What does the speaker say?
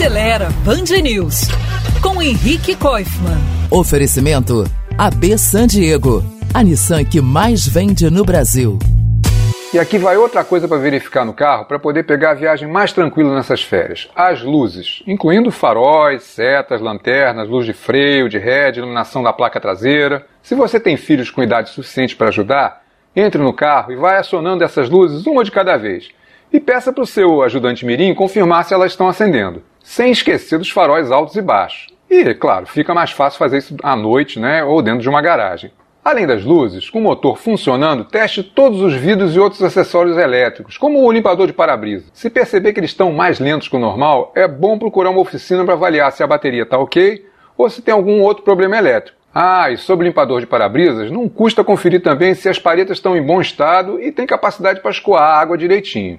Acelera Band News com Henrique Koifman. Oferecimento AB San Diego, a Nissan que mais vende no Brasil. E aqui vai outra coisa para verificar no carro para poder pegar a viagem mais tranquila nessas férias: as luzes, incluindo faróis, setas, lanternas, luz de freio, de ré, de iluminação da placa traseira. Se você tem filhos com idade suficiente para ajudar, entre no carro e vai acionando essas luzes uma de cada vez. E peça para o seu ajudante mirim confirmar se elas estão acendendo, sem esquecer dos faróis altos e baixos. E, claro, fica mais fácil fazer isso à noite, né, ou dentro de uma garagem. Além das luzes, com o motor funcionando, teste todos os vidros e outros acessórios elétricos, como o limpador de para-brisa. Se perceber que eles estão mais lentos que o normal, é bom procurar uma oficina para avaliar se a bateria está ok ou se tem algum outro problema elétrico. Ah, e sobre o limpador de para-brisas, não custa conferir também se as paredes estão em bom estado e tem capacidade para escoar a água direitinho.